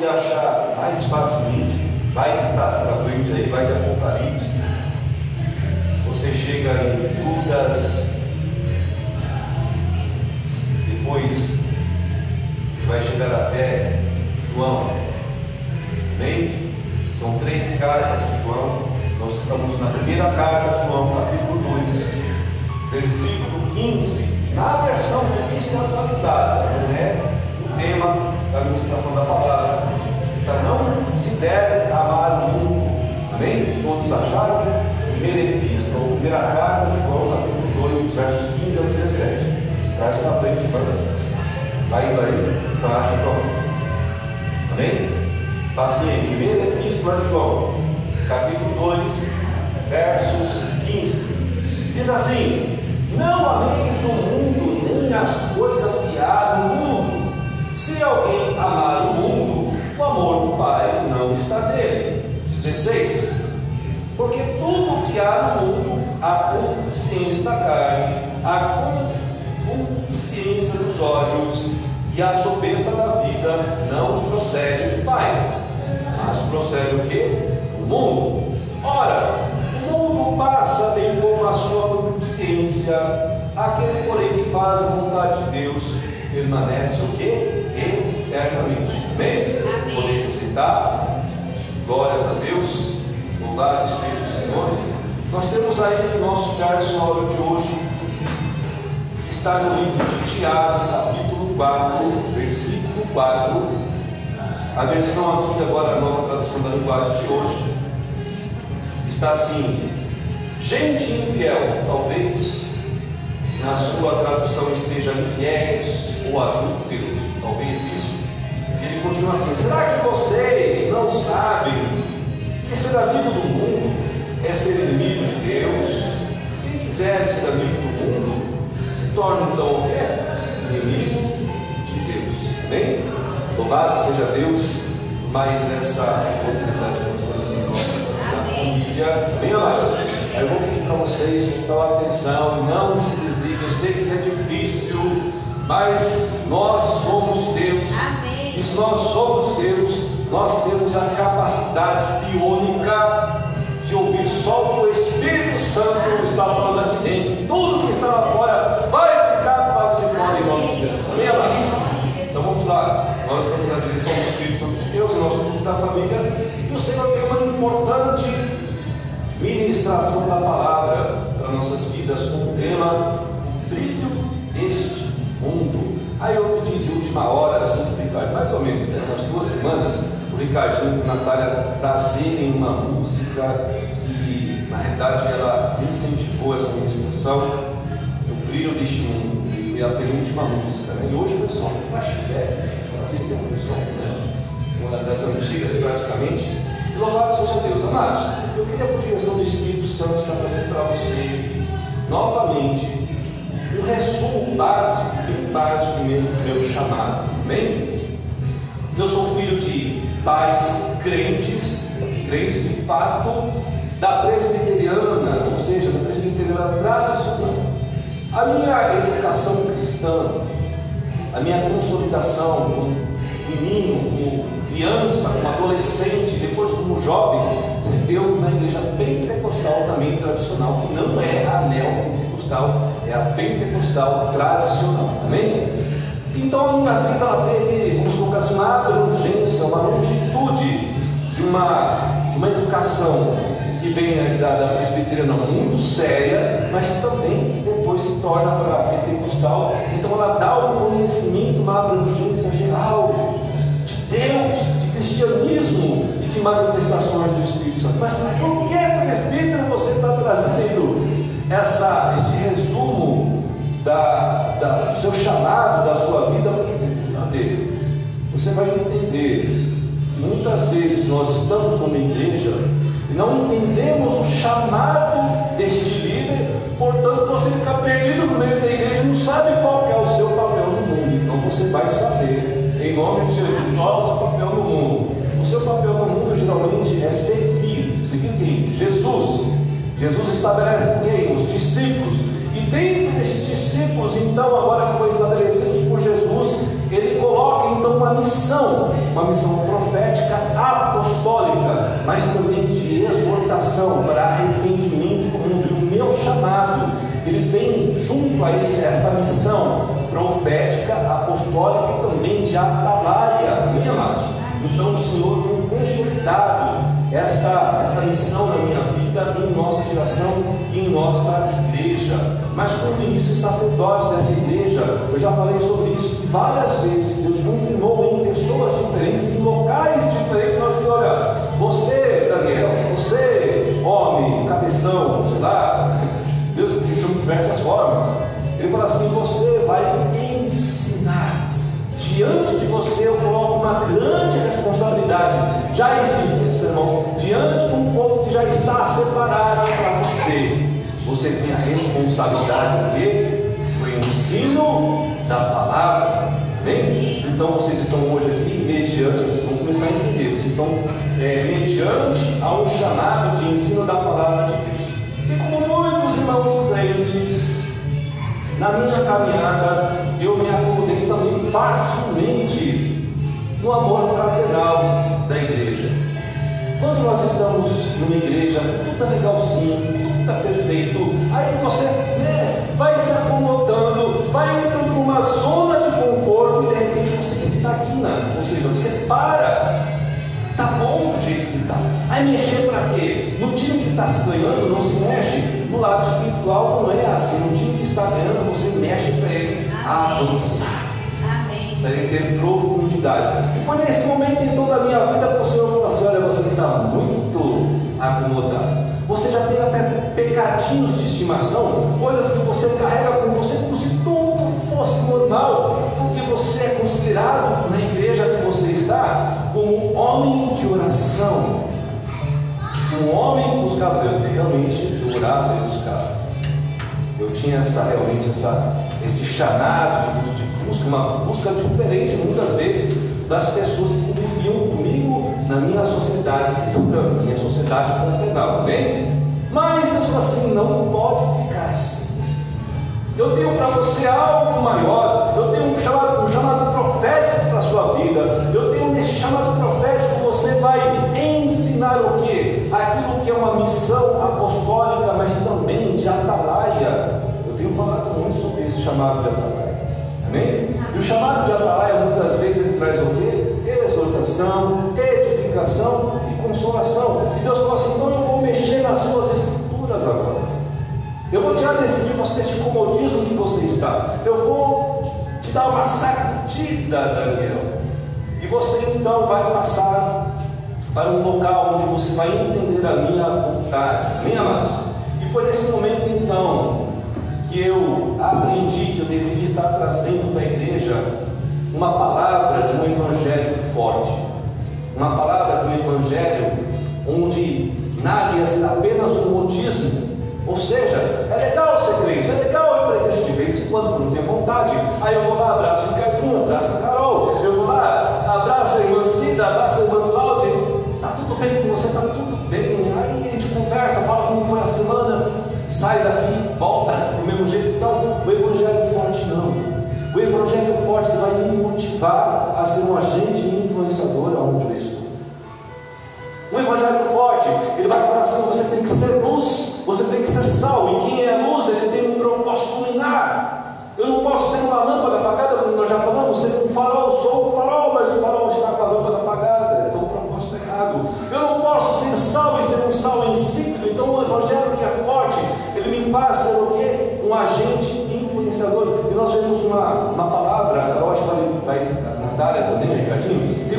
você achar mais facilmente, vai de trás para frente aí, vai de Apocalipse. Você chega em Judas, depois vai chegar até João. Amém? São três cartas de João. Nós estamos na primeira carta de João, capítulo 2, versículo 15. Na versão revista atualizada, não é o tema da administração da palavra. Deve amar o mundo. Amém? Todos acharam? Primeira epístola, primeira carta de João, capítulo 2, versos 15 ao 17. Traz para frente, vai indo aí, só acha pronto. Amém? Paciente. Primeira epístola de João, capítulo 2, versos 15. Diz assim: Não ameis o mundo, nem as coisas que há no mundo. Se alguém amar o mundo, amor do Pai não está nele. 16. Porque tudo que há no mundo, a consciência da carne, a consciência dos olhos e a soberba da vida não procede do Pai, mas procede o que? Do mundo. Ora, o mundo passa bem como a sua consciência, aquele porém que faz a vontade de Deus permanece o que? Eternamente. Citar? Glórias a Deus. Louvado seja o Senhor. Nós temos aí no nosso hora de hoje, que está no livro de Tiago, capítulo 4, versículo 4. A versão aqui, agora, a nova tradução da linguagem de hoje, está assim: gente infiel, talvez na sua tradução esteja infiéis ou adúlteros. Continua assim: será que vocês não sabem que ser amigo do mundo é ser inimigo de Deus? Quem quiser ser amigo do mundo se torna então o quê? Inimigo de Deus. Amém? Louvado seja Deus, mais essa oportunidade que nós temos em nossa família. Amém, amados? Eu vou pedir para vocês prestar atenção, não se desliguem. Eu sei que é difícil, mas nós somos Deus. Amém. E se nós somos Deus, nós temos a capacidade biônica de ouvir só o que o Espírito Santo está falando aqui dentro. Tudo que está lá fora vai ficar do lado de fora em nome de Jesus. Amém, amado? Então vamos lá. Nós estamos na direção do Espírito Santo de Deus, nosso grupo da família. E o Senhor tem uma importante ministração da palavra para nossas vidas com o tema O brilho deste mundo. Aí eu pedi de última hora, assim, mais ou menos, né, umas duas semanas, o Ricardinho e a Natália trazerem uma música que, na realidade, ela incentivou essa ministração, O brilho deste mundo. Foi a penúltima música, né? E hoje foi só um flashback, assim, foi só, né? Uma das antigas praticamente. E louvado seja Deus, amados. Eu queria, por direção do Espírito Santo, estar trazendo para você novamente um resumo básico, bem básico mesmo do meu chamado. Amém? Eu sou filho de pais crentes, crentes de fato, da presbiteriana, ou seja, da presbiteriana tradicional. A minha educação cristã, a minha consolidação como menino, como criança, como adolescente, depois como jovem, se deu na igreja pentecostal também tradicional, que não é a neopentecostal, é a pentecostal tradicional. Amém? Então a minha vida ela teve, vamos colocar assim, uma abrangência, uma longitude de uma, de uma educação que vem da, da presbiteriana muito séria, mas também depois se torna para a pentecostal. Então ela dá um conhecimento, uma abrangência geral de Deus, de cristianismo e de manifestações do Espírito Santo. Mas por que, presbítero, você está trazendo essa, este resumo da, da, do seu chamado, da sua vida. Você vai entender que muitas vezes nós estamos numa igreja e não entendemos o chamado deste líder, portanto você fica perdido no meio da igreja e não sabe qual é o seu papel no mundo. Então você vai saber, em nome de Jesus, qual é o seu papel no mundo. O seu papel no mundo geralmente é servir. Seguir quem? Jesus. Jesus estabelece quem? Os discípulos. E dentro desses discípulos, então, agora que foram estabelecidos por Jesus, ele coloca então uma missão, uma missão profética apostólica, mas também de exortação para arrependimento do mundo. E o meu chamado, ele vem junto a este, esta missão profética, apostólica e também de atalaia, amados? Então o Senhor tem consolidado esta, esta missão na minha vida, em nossa geração e em nossa igreja. Mas como ministro e sacerdote dessa igreja, eu já falei sobre isso várias vezes. Deus confirmou em pessoas diferentes, em locais diferentes. Falou assim: olha, você, Daniel, você, homem, cabeção, sei lá, Deus chama de diversas formas. Ele falou assim: você vai ensinar. Diante de você eu coloco uma grande responsabilidade. Já existe, irmão, diante de um povo que já está separado para você. Você tem a responsabilidade de o ensino da palavra. Amém? Então vocês estão hoje aqui mediante, vocês vão começar a entender, vocês estão é, mediante a um chamado de ensino da palavra de Deus. E como muitos irmãos crentes, na minha caminhada, eu me acomodei também facilmente no amor fraternal da igreja. Quando nós estamos numa igreja, tudo está legalzinho, tudo está perfeito, aí você né, vai se acomodando, vai entrando numa zona de conforto e de repente você estagna, ou seja, você para. Tá bom do jeito que está. Aí mexer para quê? No time que está se ganhando, não se mexe. No lado espiritual não é assim. No time que está ganhando, você mexe para ele avançar. Para ele ter profundidade. E foi nesse momento então da minha vida que o Senhor falou assim: olha, você está muito acomodado. Você já tem até pecadinhos de estimação, coisas que você carrega com você como se tudo fosse normal, porque você é considerado na igreja que você está como homem de oração. Um homem que buscava Deus, e realmente eu orava e buscava. Eu tinha essa, realmente essa, esse chamado de busca, uma busca diferente muitas vezes das pessoas que conviviam comigo na minha sociedade cristã, sociedade fraternal, bem? Mas Deus falou assim: não pode ficar assim. Eu tenho para você algo maior, eu tenho um chamado, um chamado profético para a sua vida, eu tenho nesse chamado profético, você vai ensinar o que? Aquilo que é uma missão apostólica, mas também de atalaia. Eu tenho falado muito sobre esse chamado de atalaia. Amém? E o chamado de atalaia muitas vezes ele traz o que? Exortação, edificação consolação. E Deus falou assim: então eu vou mexer nas suas estruturas agora. Eu vou tirar desse tipo, desse comodismo que você está. Eu vou te dar uma sacudida, Daniel. E você então vai passar para um local onde você vai entender a minha vontade. Amém, amados? E foi nesse momento então que eu aprendi que eu deveria estar trazendo para a igreja uma palavra de um evangelho forte, uma palavra de um evangelho onde ser apenas um modismo. Ou seja, é legal ser crente, é legal ir para a igreja de vez em quando, quando tem vontade. Aí eu vou lá, abraço o Ricardinho, abraço a Carol, eu vou lá, abraço a irmã Cida, abraço a irmã Cláudia. Está tudo bem com você, está tudo bem. Aí a gente conversa, fala como foi a semana, sai daqui, volta do mesmo jeito. Então, o evangelho forte não. O evangelho forte vai me motivar a ser um agente Um evangelho forte, ele vai falar assim: você tem que ser luz, você tem que ser sal. E quem é luz, ele tem um propósito luminar. Eu não posso ser uma lâmpada apagada, como nós já falamos, ser um farol, sou um farol, mas o farol está com a lâmpada apagada, então o propósito é errado. Eu não posso ser sal e ser um sal insípido, então o evangelho que é forte, ele me faz ser o quê? Um agente influenciador. E nós temos uma, uma palavra, a Carol vai, vai na área também, Ricardinho, tem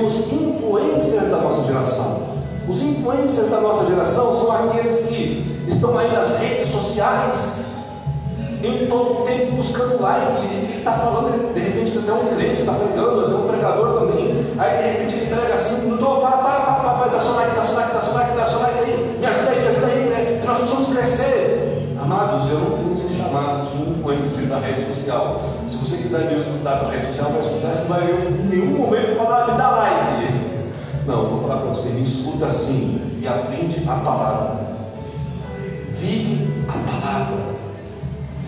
Os influencers da nossa geração são aqueles que estão aí nas redes sociais, em todo tempo buscando like, ele está falando, de repente até um crente está pregando, até um pregador também, aí de repente ele prega assim, não estou, vai, vai, vai, vai, dá seu like, dá seu like, dá seu like, dá seu like aí, me ajuda aí, me ajuda aí, né? nós precisamos crescer. Amados, eu não tenho ser chamado de influencer da rede social. Se você quiser me escutar pela rede social, vai escutar, você vai em nenhum momento falar, me dá like. Não, eu vou falar para você, me escuta assim e aprende a palavra. Vive a palavra.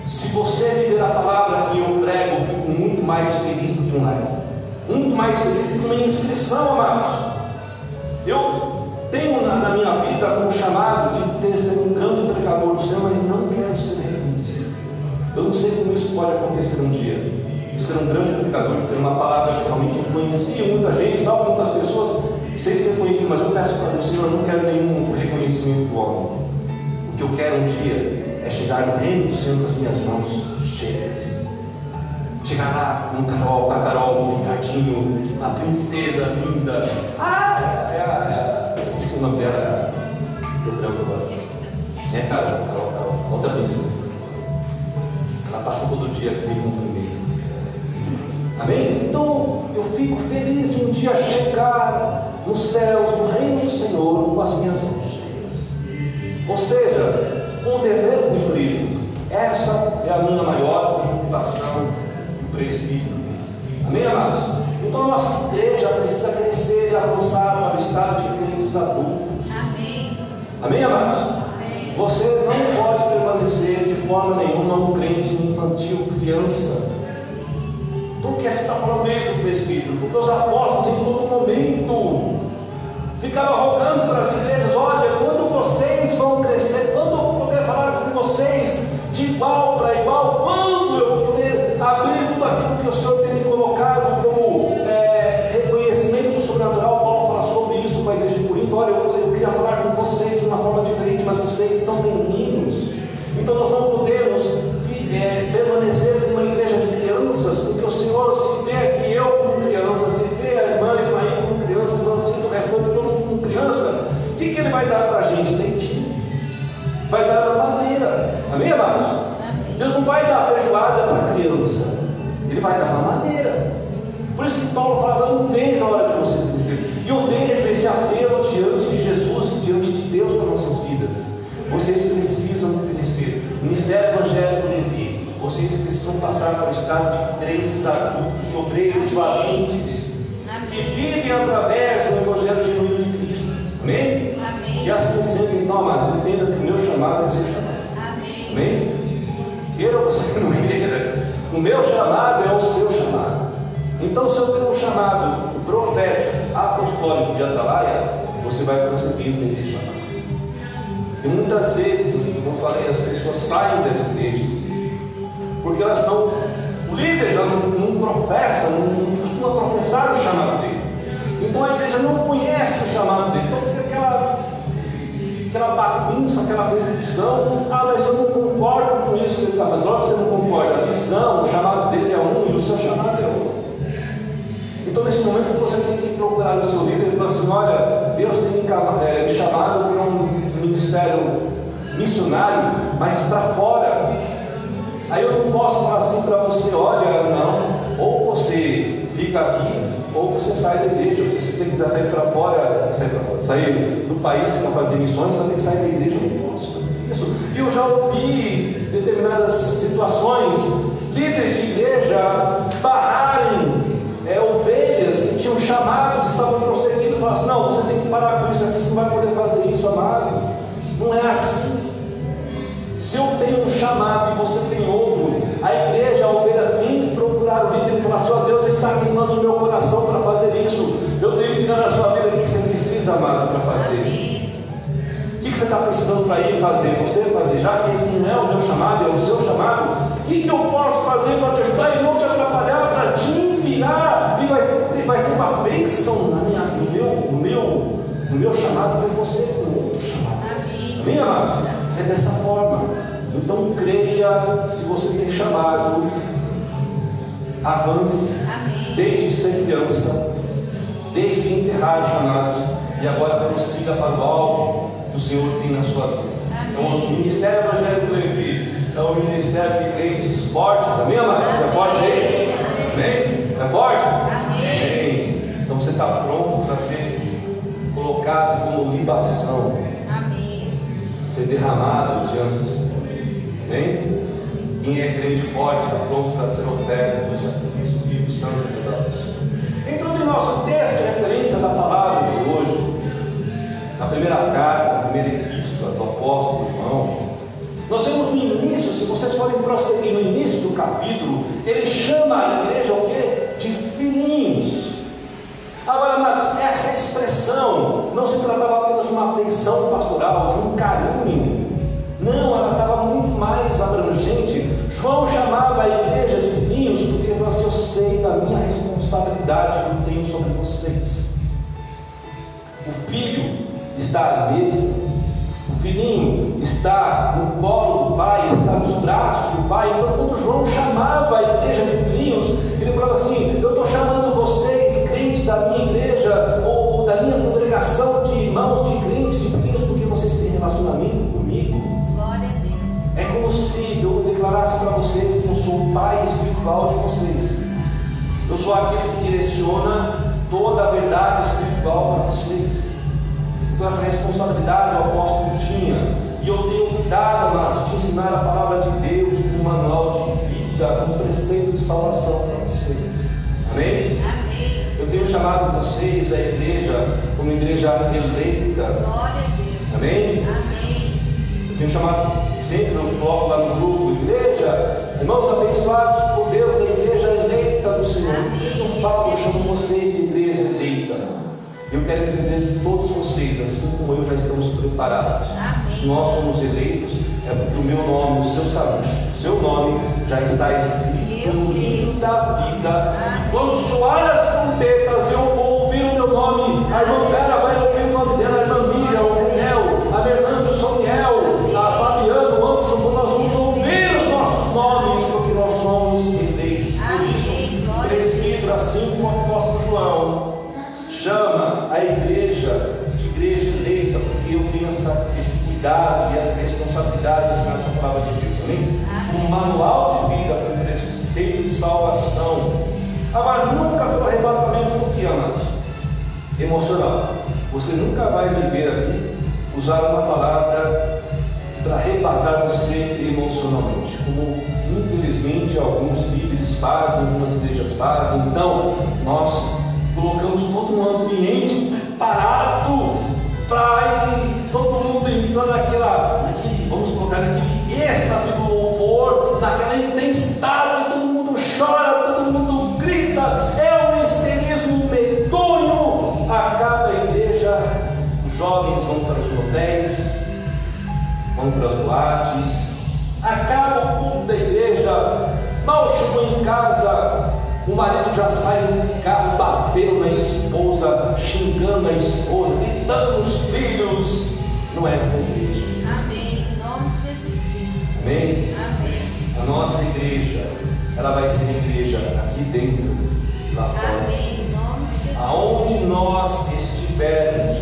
Se você viver a palavra que eu prego, eu fico muito mais feliz do que um like. Muito mais feliz do que uma inscrição, amados. Eu tenho na, na minha vida como chamado de ter ser um grande pregador do Senhor, mas não quero ser reconhecido. Eu não sei como isso pode acontecer um dia de ser um grande pregador, de ter uma palavra que realmente influencia muita gente, salva muitas pessoas, sem ser conhecido, mas eu peço para o Senhor, eu não quero nenhum reconhecimento do homem. O que eu quero um dia é chegar no reino do Senhor com as minhas mãos cheias. Chegar lá com Carol, com a Carol, com o Ricardinho, uma princesa linda. Ah, é, é, é, esqueci o nome dela. Deu branco agora. É, Carol, Carol, Carol. Outra princesa. Ela passa todo dia aqui com Amém? Então eu fico feliz de um dia chegar nos céus, no reino do Senhor, com as minhas mãos cheias. Ou seja, com o dever cumprido. Essa é a minha maior preocupação do presbítero. Amém, amados? Então a nossa igreja precisa crescer e avançar para o estado de crentes adultos. Amém. Amém, amados? Amém. Você não pode permanecer de forma nenhuma um crente infantil, criança. Por que você está falando isso, presbítero? Porque os apóstolos em todo momento ficavam rogando para as igrejas: olha, quando vocês vão crescer, quando eu vou poder falar com vocês de igual para igual, quando fica aqui, ou você sai da igreja. Se você quiser sair para fora, sair fora, sair do país para fazer missões, você tem que sair da igreja, não posso fazer isso. E eu já ouvi determinadas situações, líderes de igreja barrarem é, ovelhas que tinham chamados, estavam prosseguindo, e falaram assim, não, você tem que parar com isso aqui, você não vai poder fazer isso, amado. Não é assim. Se eu tenho um chamado e você tem outro, a igreja, a ovelha, tem que procurar o líder e falar: Só Deus está queimando o meu coração para fazer isso. Eu tenho que dizer na sua vida o que você precisa, amado, para fazer. O que você está precisando para ir fazer? Você fazer, já que esse não é o meu chamado, é o seu chamado. O que eu posso fazer para te ajudar e não te atrapalhar, para te enviar? E vai ser, vai ser uma bênção na minha, no, meu, no, meu, no meu chamado ter você como outro chamado. Amém, amados? É dessa forma. Então creia se você tem chamado. Avance. Amém. Desde ser criança. Desde enterrar os chamados. E agora prossiga para o alvo que o Senhor tem na sua vida. Então, o Ministério Evangélico Levi é um ministério de crentes fortes. Amém, amados? É forte aí? Amém? É forte? Amém. Então você está pronto para ser colocado como libação ser derramado diante do Senhor. Amém? Quem é crente forte está pronto para ser oferta do nosso texto de referência da palavra de hoje, na primeira carta, na primeira epístola do apóstolo João, nós temos no início, se vocês forem prosseguir no início do capítulo, ele chama a igreja o quê? De filhinhos. Agora, amados, essa expressão não se tratava apenas de uma afeição pastoral, de um carinho. Não, ela estava muito mais abrangente. João chamava a igreja de filhinhos porque ele falou assim: eu sei da minha responsabilidade filho está à mesa, o filhinho está no colo do pai, está nos braços do pai. Então, quando João chamava a igreja de filhinhos, ele falava assim: Eu estou chamando vocês, crentes da minha igreja, ou da minha congregação de irmãos, de crentes, de filhinhos, porque vocês têm relacionamento comigo. Glória a Deus. É como se eu declarasse para vocês que eu sou o pai espiritual de vocês. Eu sou aquele que direciona toda a verdade espiritual para vocês. Então essa responsabilidade o apóstolo tinha. E eu tenho cuidado, amados, de ensinar a palavra de Deus com um manual de vida, com um preceito de salvação para vocês. Amém? Amém. Eu tenho chamado vocês, a igreja, como igreja eleita. Glória a Deus. Amém? Amém. Eu tenho chamado sempre, eu coloco lá no grupo, igreja, irmãos abençoados por Deus da igreja eleita do Senhor. Amém. Eu falo, eu chamo vocês de igreja eleita. Eu quero entender de todos vocês, assim como eu já estamos preparados. Amém. Se nós somos eleitos, é porque o meu nome, o seu saúde, o seu nome já está escrito no livro da vida. Quando soar as trompetas, eu vou ouvir o meu nome. A irmã Vera vai ouvir o nome dela, a irmã Miriam, o Renel, a Fernanda, o Soniel, a Fabiana, o Anderson, quando nós vamos ouvir os nossos nomes, porque nós somos eleitos. Por Amém. isso, presbítero, assim como a igreja de igreja eleita, porque eu tenho essa, esse cuidado e essa responsabilidade de ensinar essa palavra de Deus, amém? Um manual de vida com preceito de salvação. Agora, nunca pelo arrebatamento do que, amados? Emocional. Você nunca vai me ver aqui usar uma palavra para arrebatar você emocionalmente, como infelizmente alguns líderes fazem, algumas igrejas fazem. Então, nós colocamos todo um ambiente preparado para todo mundo entrando naquela, naquele, vamos colocar naquele êxtase do louvor, naquela intensidade, todo mundo chora, todo mundo grita, é um histerismo medonho. Acaba a igreja, os jovens vão para os hotéis, vão para as boates, acaba o culto da igreja, mal chegou em casa, o marido já sai do carro batendo na esposa, xingando a esposa, gritando nos filhos. Não é essa a igreja. Amém. Em nome de Jesus Cristo. Amém? Amém. A nossa igreja, ela vai ser igreja aqui dentro, lá fora. Amém. Em nome de Jesus. Aonde nós estivermos,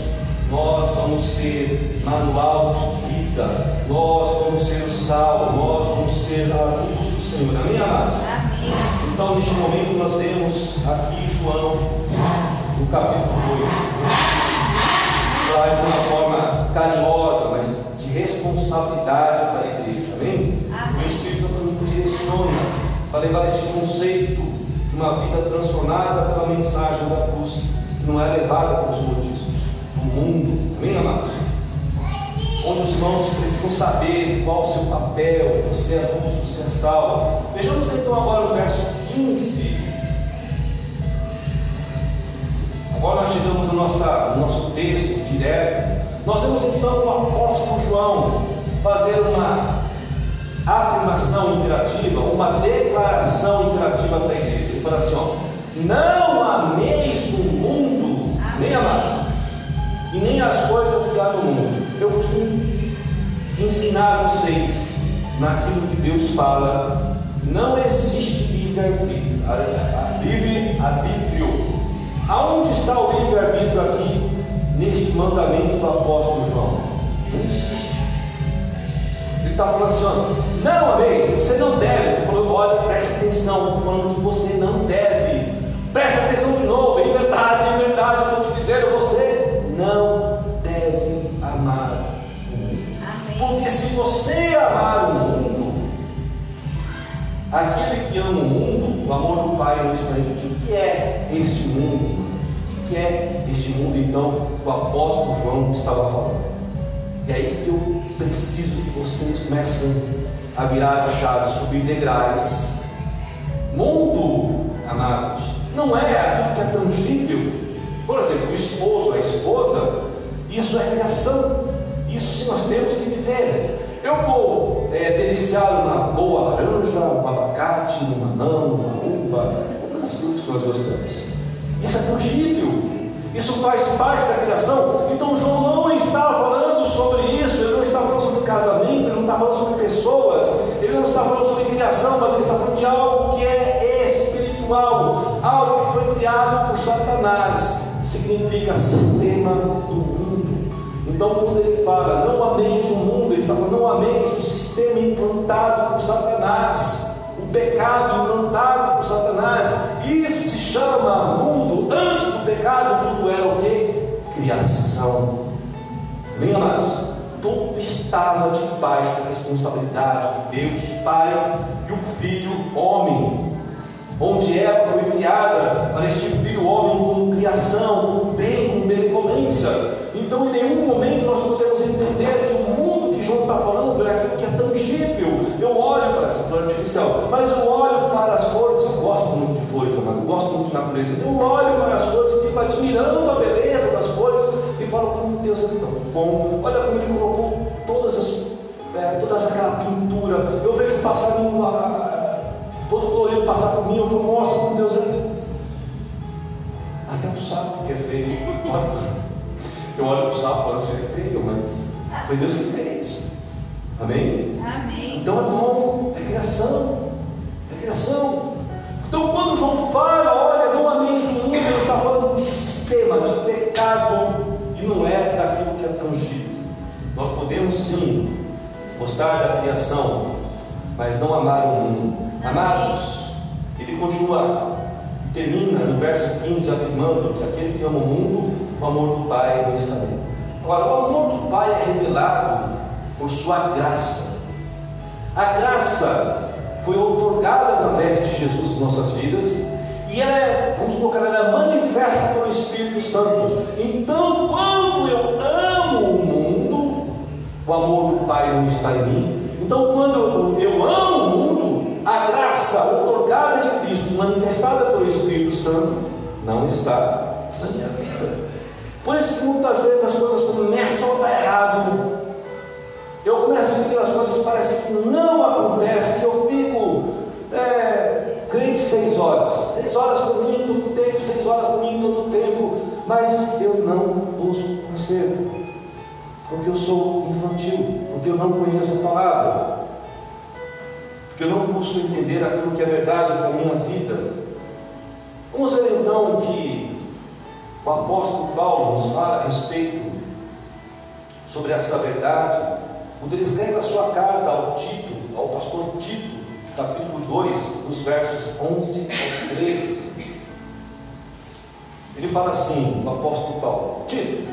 nós vamos ser manual de vida, nós vamos ser o sal, nós vamos ser a luz do Senhor. Amém, amados? Amém. Então, neste momento, nós temos aqui João, no capítulo 2, vai de uma forma carinhosa, mas de responsabilidade para a igreja. Amém? Amém. O Espírito Santo nos direciona para levar este conceito de uma vida transformada pela mensagem da cruz, que não é levada pelos modismos do mundo. Amém, amados? Onde os irmãos precisam saber qual o seu papel, você é luz, você é sal. Vejamos então agora o verso 15. Agora nós chegamos no, nossa, no nosso texto direto. Nós vemos então o apóstolo João fazer uma afirmação imperativa, uma declaração imperativa para a igreja. Ele fala assim: ó, não ameis o mundo, nem amados, e nem as coisas que há no mundo. Eu costumo ensinar vocês naquilo que Deus fala. Não existe livre-arbítrio. Aonde está o livre-arbítrio aqui neste mandamento do apóstolo João? Não existe. Ele está falando assim, ó, não, amém, você não deve. Ele falou, olha, preste atenção, estou falando que você não deve. Preste atenção de novo, em verdade, em verdade, estou te dizendo, você não deve amar o mundo. Porque se você amar o mundo, aquele que ama o mundo, o amor do Pai não está em mim. O que é este mundo? O que é este mundo, então, que o apóstolo João estava falando? E aí que eu preciso que vocês comecem a virar a chave, subir degraus. Mundo, amados, não é aquilo que é tangível. Por exemplo, o esposo, a esposa, isso é criação. Isso sim nós temos que viver. Eu vou é, deliciá-lo na boa laranja, um abacate, um anão, uma uva, as frutas que nós gostamos. Isso é tangível. Isso faz parte da criação. Então João não está falando sobre isso, ele não está falando sobre casamento, ele não está falando sobre pessoas, ele não está falando sobre criação, mas ele está falando de algo que é espiritual, algo que foi criado por Satanás. Significa sistema do mundo. Então, quando ele fala, não ameis o mundo, ele está falando, não ameis o sistema implantado por Satanás, o pecado implantado por Satanás. Isso se chama mundo. Antes do pecado, tudo era o que? Criação. Bem, amados, tudo estava debaixo da responsabilidade de Deus Pai e o Filho homem. Onde Eva foi criada para este filho homem com criação, com bem, com benevolência. Então, em nenhum momento nós podemos entender que o mundo que João está falando é aquilo que é tangível. Eu olho para essa flor artificial, mas eu olho para as flores. Eu gosto muito de flores, amado, gosto muito de natureza. Eu olho para as flores e fico admirando a beleza das flores e falo como Deus é tão bom. Olha como Ele colocou todas as, é, toda aquela pintura. Eu vejo um passarinho, todo colorido passar por mim. Eu falo, nossa, como Deus é. Até o sapo que é feio. Olha, eu olho para o sapo e falo, isso é feio, mas foi Deus que fez. Amém? Amém. Então é bom, é criação, é criação. Então quando João fala, olha, não ameis o mundo, ele está falando de sistema, de pecado, e não é daquilo que é tangível. Nós podemos sim gostar da criação, mas não amar o mundo. Amados, ele continua, termina no verso 15 afirmando que aquele que ama o mundo, o amor do Pai não está nele. Agora, o amor do Pai é revelado por sua graça. A graça foi otorgada através de Jesus em nossas vidas e ela é, vamos colocar, ela é manifesta pelo Espírito Santo. Então, quando eu amo o mundo, o amor do Pai não está em mim. Então, quando eu amo o mundo, a graça otorgada de Cristo, manifestada pelo Espírito Santo, não está na minha vida. Por isso que muitas vezes as coisas começam a dar errado. Eu começo a que as coisas parecem que não acontecem, eu fico é, crente seis horas, seis horas por mim todo tempo, seis horas por mim todo o tempo, mas eu não busco conselho, porque eu sou infantil, porque eu não conheço a palavra, porque eu não busco entender aquilo que é verdade para a minha vida. Vamos ver então que o apóstolo Paulo nos fala a respeito sobre essa verdade, quando ele escreve a sua carta ao Tito, ao pastor Tito, capítulo 2, nos versos 11 ao 13, ele fala assim, o apóstolo Paulo, Tito,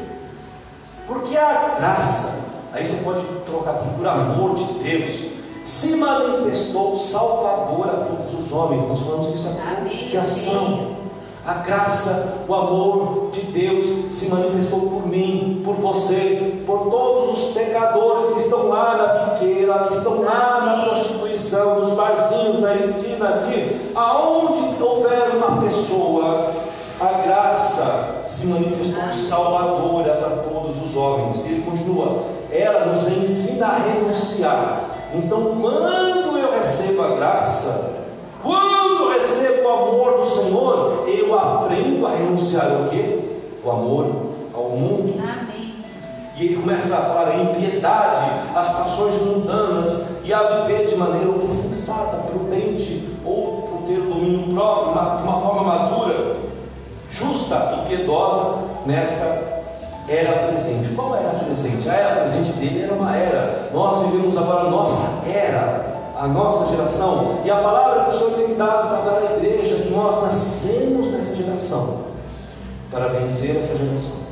porque a graça, aí você pode trocar aqui por amor de Deus, se manifestou salvador a todos os homens. Nós falamos que isso é propiciação. A graça, o amor de Deus se manifestou por mim, por você, por todos os pecadores que estão lá na biqueira, que estão lá na prostituição, nos barzinhos, na esquina aqui, aonde houver uma pessoa, a graça se manifestou salvadora para todos os homens. E ele continua, ela nos ensina a renunciar. Então, quando eu recebo a graça, quando o amor do Senhor, eu aprendo a renunciar ao quê? O amor ao mundo. Amém. E ele começa a falar em piedade, as paixões mundanas, e a viver de maneira o que é sensata, prudente, ou por ter o domínio próprio, de uma forma madura, justa e piedosa nesta era presente. Qual era a presente? A era presente dele era uma era. Nós vivemos agora a nossa era a nossa geração, e a palavra que o Senhor tem dado para dar à igreja, que nós nascemos nessa geração, para vencer essa geração.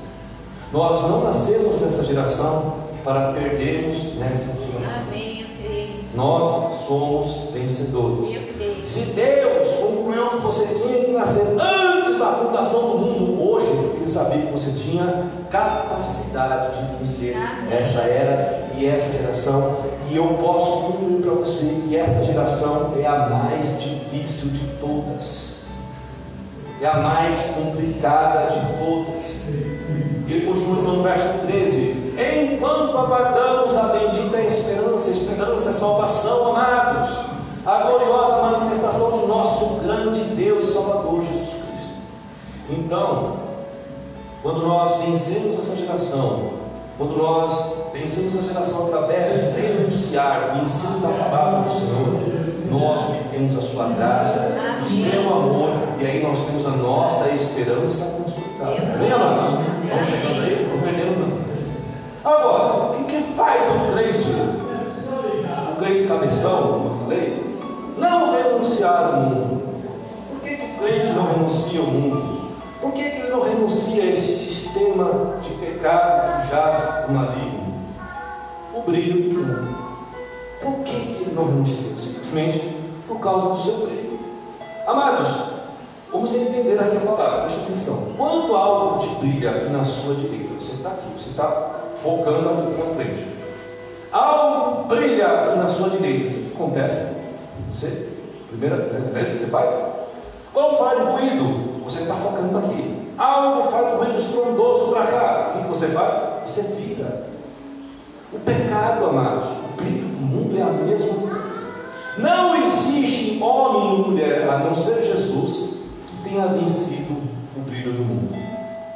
Nós não nascemos nessa geração para perdermos nessa geração. Amém. Eu creio. Nós somos vencedores. Eu creio. Se Deus concluiu que você tinha que nascer antes da fundação do mundo, hoje, Ele sabia que você tinha capacidade de vencer Amém. essa era e essa geração. E eu posso concluir para você que essa geração é a mais difícil de todas. É a mais complicada de todas. Ele continua no verso 13: Enquanto aguardamos a bendita esperança, esperança salvação, amados, a gloriosa manifestação de nosso grande Deus e Salvador Jesus Cristo. Então, quando nós vencemos essa geração, quando nós vencemos a geração através de denunciar o ensino da palavra do Senhor, nós obtemos a sua graça, o seu amor, e aí nós temos a nossa esperança consolidada. Amém, amados? Estamos chegando aí, não perdendo não. né? Agora, o que, que faz o crente? O crente cabeção, como eu falei, não renunciar ao mundo. Por que, que o crente não renuncia ao mundo? Por que, que ele não renuncia a esse sistema pecado que jaz no maligno? O brilho do mundo. Por que, que ele não renuncia? Simplesmente por causa do seu brilho. Amados, vamos entender aqui a palavra, preste atenção. Quando algo te brilha aqui na sua direita, você está aqui, você está focando aqui para frente. Algo brilha aqui na sua direita, o que, acontece? Você, primeira, é isso que você faz? Vamos falar de ruído, você está focando aqui. Algo faz um ruído estrondoso para cá, o que, você faz? Você vira. O pecado, amados, o brilho do mundo é a mesma coisa. Não existe homem e mulher, a não ser Jesus, que tenha vencido o brilho do mundo.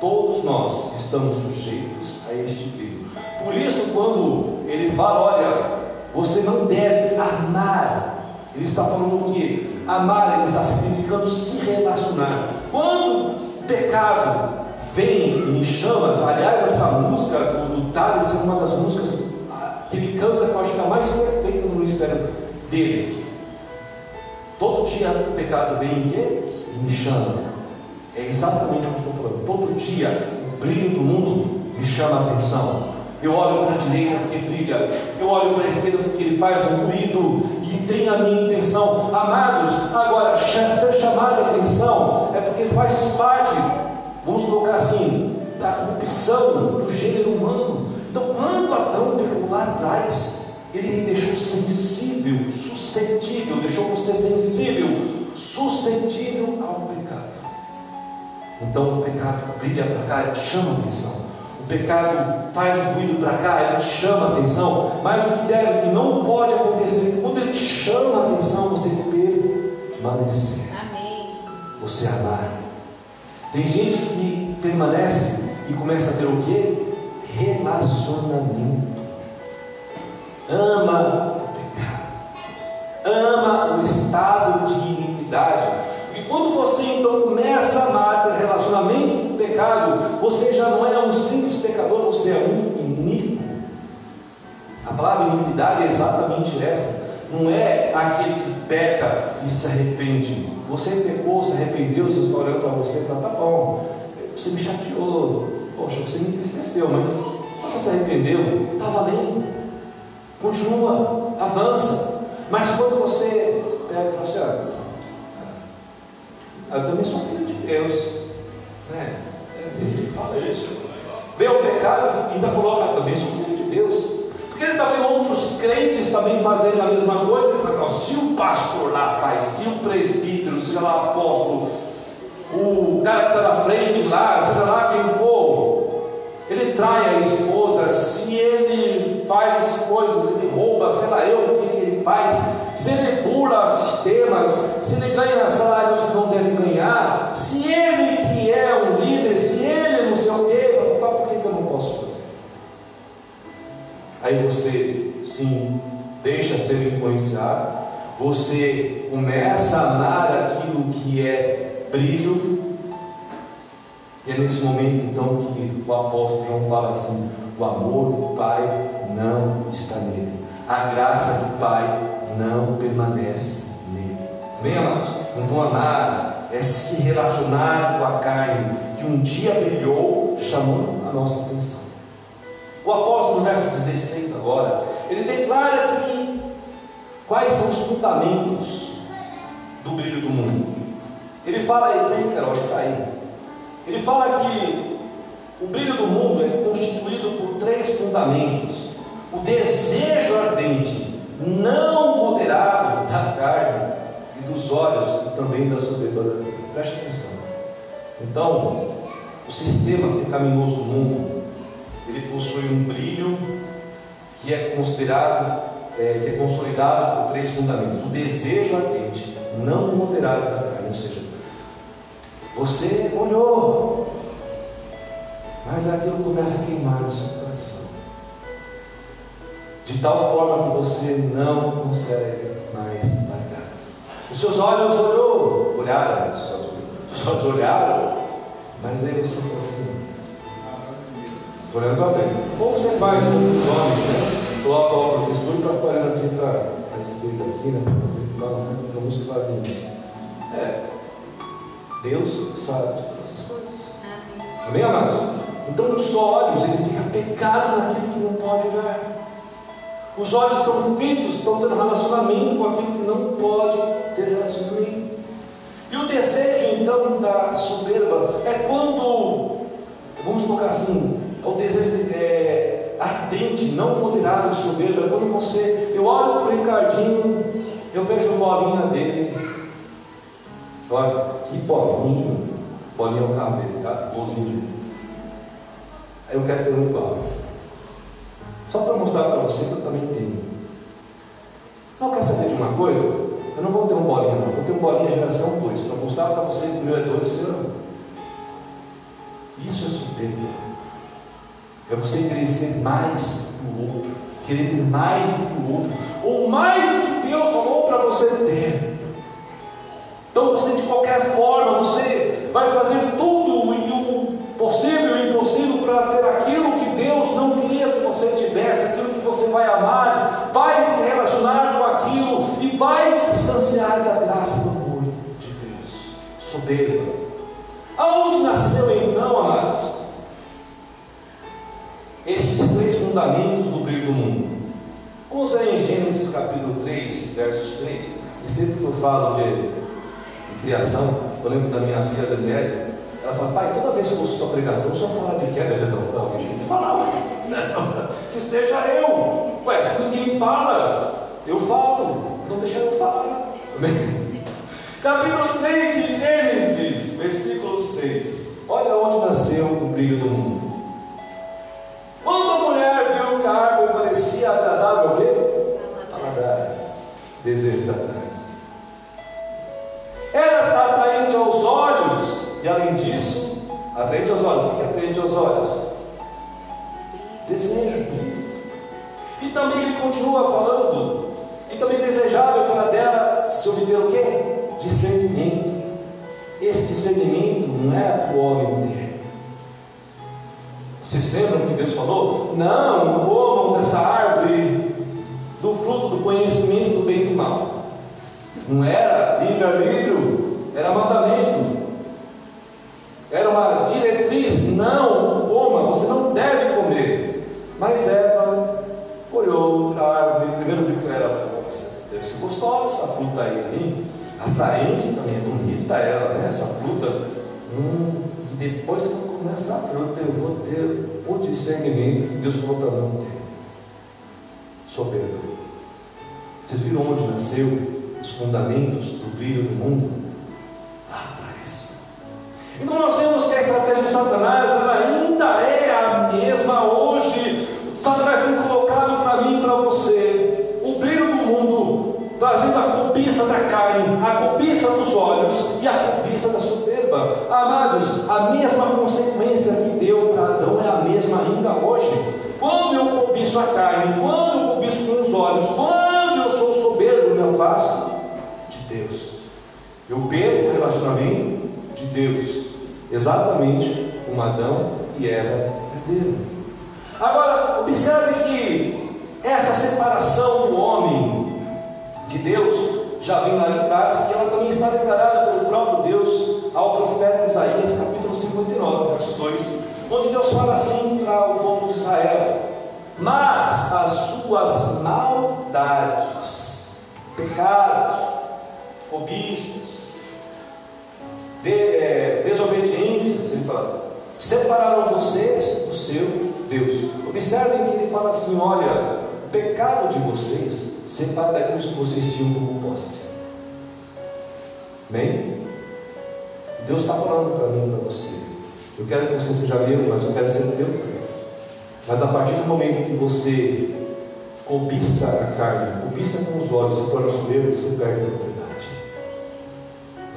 Todos nós estamos sujeitos a este brilho. Por isso, quando ele fala, olha, você não deve amar, ele está falando o quê? Amar, ele está significando se relacionar. Quando pecado vem e me chamas, aliás, essa música do, Thales é uma das músicas ah, que ele canta, que eu acho que é a mais perfeita no ministério dele. Todo dia o pecado vem em quê? E me chama. É exatamente o que eu estou falando. Todo dia o brilho do mundo me chama a atenção. Eu olho para a direita porque brilha, eu olho para a esquerda porque ele faz um ruído e tem a minha intenção. Amados, agora, ser chamado a atenção é porque faz parte, vamos colocar assim, da corrupção do gênero humano. Então, quando Adão pegou lá atrás, ele me deixou sensível, suscetível, deixou você sensível, suscetível ao pecado. Então o pecado brilha para cá, chama atenção. Pecado faz um ruído para cá, ele chama atenção. Mas o que deve, o que não pode acontecer, é que quando ele chama a atenção, você permanecer. Amém. Você amar. Tem gente que permanece e começa a ter o que? Relacionamento. Ama o pecado. Ama o estado de iniquidade. E quando você então começa a amar ter relacionamento com o pecado, você já não é um simples pecador, você é um iníquo. A palavra iniquidade é exatamente essa. Não é aquele que peca e se arrepende. Você pecou, se arrependeu, você está olhando para você e fala, tá bom, você me chateou, poxa, você me entristeceu, mas você se arrependeu, está valendo. Continua, avança. Mas quando você pega e fala assim, olha, eu também sou filho de Deus. Né? Tem gente que fala isso. Vê o pecado e ainda coloca, também sou filho de Deus. Porque ele vendo outros crentes também fazendo a mesma coisa. Se o pastor lá faz, se o presbítero, seja lá apóstolo, o cara que está na frente lá, seja lá quem for, ele trai a esposa, se ele faz coisas, ele rouba, sei lá eu o que, que ele faz, se ele pula sistemas, se ele ganha você começa a amar aquilo que é brilho, e é nesse momento então que o apóstolo João fala assim: o amor do Pai não está nele, a graça do Pai não permanece nele. Amém, amados? Então, amar é se relacionar com a carne que um dia brilhou, chamando a nossa atenção. O apóstolo, no verso 16 agora, ele declara que quais são os fundamentos do brilho do mundo. Ele fala aí, vem Carol, está aí. Ele fala que O brilho do mundo é constituído por três fundamentos: o desejo ardente, não moderado da carne e dos olhos e também da soberba da vida. Preste atenção. Então, o sistema pecaminoso do mundo, ele possui um brilho que é considerado, é, que é consolidado por três fundamentos: o desejo ardente, não moderado da carne, ou seja, você olhou, mas aquilo começa a queimar no seu coração. De tal forma que você não consegue mais largar. Os seus olhos olhou, olharam, os seus olhos olharam, mas aí você fala assim, estou olhando para frente. Como você faz com os homens, né? Coloca o óculos escuro para ficar olhando aqui para a esquerda aqui, né? Alguns que fazem isso. É. Deus sabe de todas essas coisas. Amém, amados? Então os olhos, ele fica pecado naquilo que não pode olhar. Os olhos estão fitos, estão tendo relacionamento com aquilo que não pode ter relacionamento. E o desejo então da soberba é quando, vamos colocar assim, é o desejo é, ardente, não moderado de soberba, é quando você, eu olho para o Ricardinho, eu vejo a bolinha dele, olha, que bolinha, bolinha é o carro dele, tá? Bolzinho dele. Eu quero ter um igual. Só para mostrar para você que eu também tenho. Não quer saber de uma coisa? Eu não vou ter um bolinha, não. Vou ter um bolinha geração 2. Para mostrar para você que o meu é 2 e seu não. Isso é soberba. É você querer ser mais do outro. Querer ter mais do que o outro. Ou mais do que Deus falou para você ter. Então você de qualquer forma, você vai fazer tudo o possível e impossível para ter aquilo que Deus não queria que você tivesse, aquilo que você vai amar, vai se relacionar com aquilo e vai te distanciar da graça do amor de Deus. Soberba. Aonde nasceu então, amados? Fundamentos do brilho do mundo. Vamos ver em Gênesis capítulo 3, versos 3. E sempre que eu falo de, de criação, eu lembro da minha filha Daniela, ela fala, pai, toda vez que eu ouço sua pregação, só fala de queda de Adão. Alguém tem que falar, não, que seja eu. Ué, se ninguém fala, eu falo. Não deixa eu falar. Amém? Capítulo 3 de Gênesis, versículo 6. Olha onde nasceu o brilho do mundo. Atraente aos olhos. O que é atraente aos olhos? Desejo. E também ele continua falando. E também desejável para dela se obter o quê? Discernimento. Esse discernimento não é para o homem ter. Vocês lembram que Deus falou? Não comam dessa árvore do fruto do conhecimento do bem e do mal. Não era livre-arbítrio, era mandamento. Era uma diretriz, não coma, você não deve comer. Mas Eva olhou para a árvore, primeiro viu que era, deve ser gostosa essa fruta aí, atraente também, é bonita ela, né? Essa fruta. Hum, depois que eu comer essa fruta, eu vou ter o discernimento que Deus falou para não ter. Soberba. Vocês viram onde nasceu os fundamentos do brilho do mundo? Então nós vemos que a estratégia de Satanás ainda é a mesma hoje. Satanás tem colocado para mim e para você o brilho do mundo, trazendo a cobiça da carne, a cobiça dos olhos e a cobiça da soberba. Amados, a mesma consequência que deu para Adão é a mesma ainda hoje. Quando eu cobiço a carne, quando eu cobiço com os olhos, quando eu sou soberbo, me afasto de Deus. Eu perco o relacionamento de Deus, exatamente como Adão e Eva perderam. Agora, observe que essa separação do homem de Deus já vem lá de trás e ela também está declarada pelo próprio Deus ao profeta Isaías, capítulo 59, verso 2, onde Deus fala assim para o povo de Israel: Mas as suas maldades, pecados, cobiças, de, é, ele fala, separaram vocês do seu Deus. Observem que ele fala assim: olha, o pecado de vocês separa daqueles que vocês tinham como posse. Amém? Deus está falando para mim para você. Eu quero que você seja meu, mas eu quero ser teu. Mas a partir do momento que você cobiça a carne, cobiça com os olhos, se torna soberbo, você perde propriedade.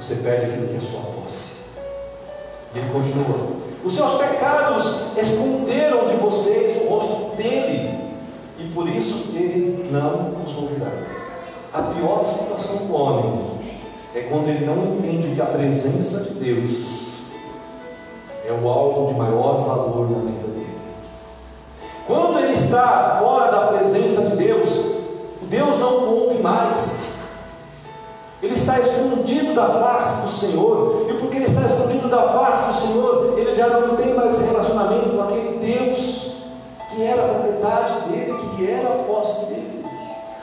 Você perde aquilo que é sua posse. E ele continua: Os seus pecados esconderam de vocês o rosto dele, e por isso ele não os ouvirá. A pior situação do homem é quando ele não entende que a presença de Deus é o algo de maior valor na vida dele. Quando ele está fora da presença de Deus, Deus não ouve mais. Ele está escondido da face do Senhor, e porque ele está escondido da face do Senhor, ele já não tem mais relacionamento com aquele Deus que era a propriedade dele, que era a posse dele.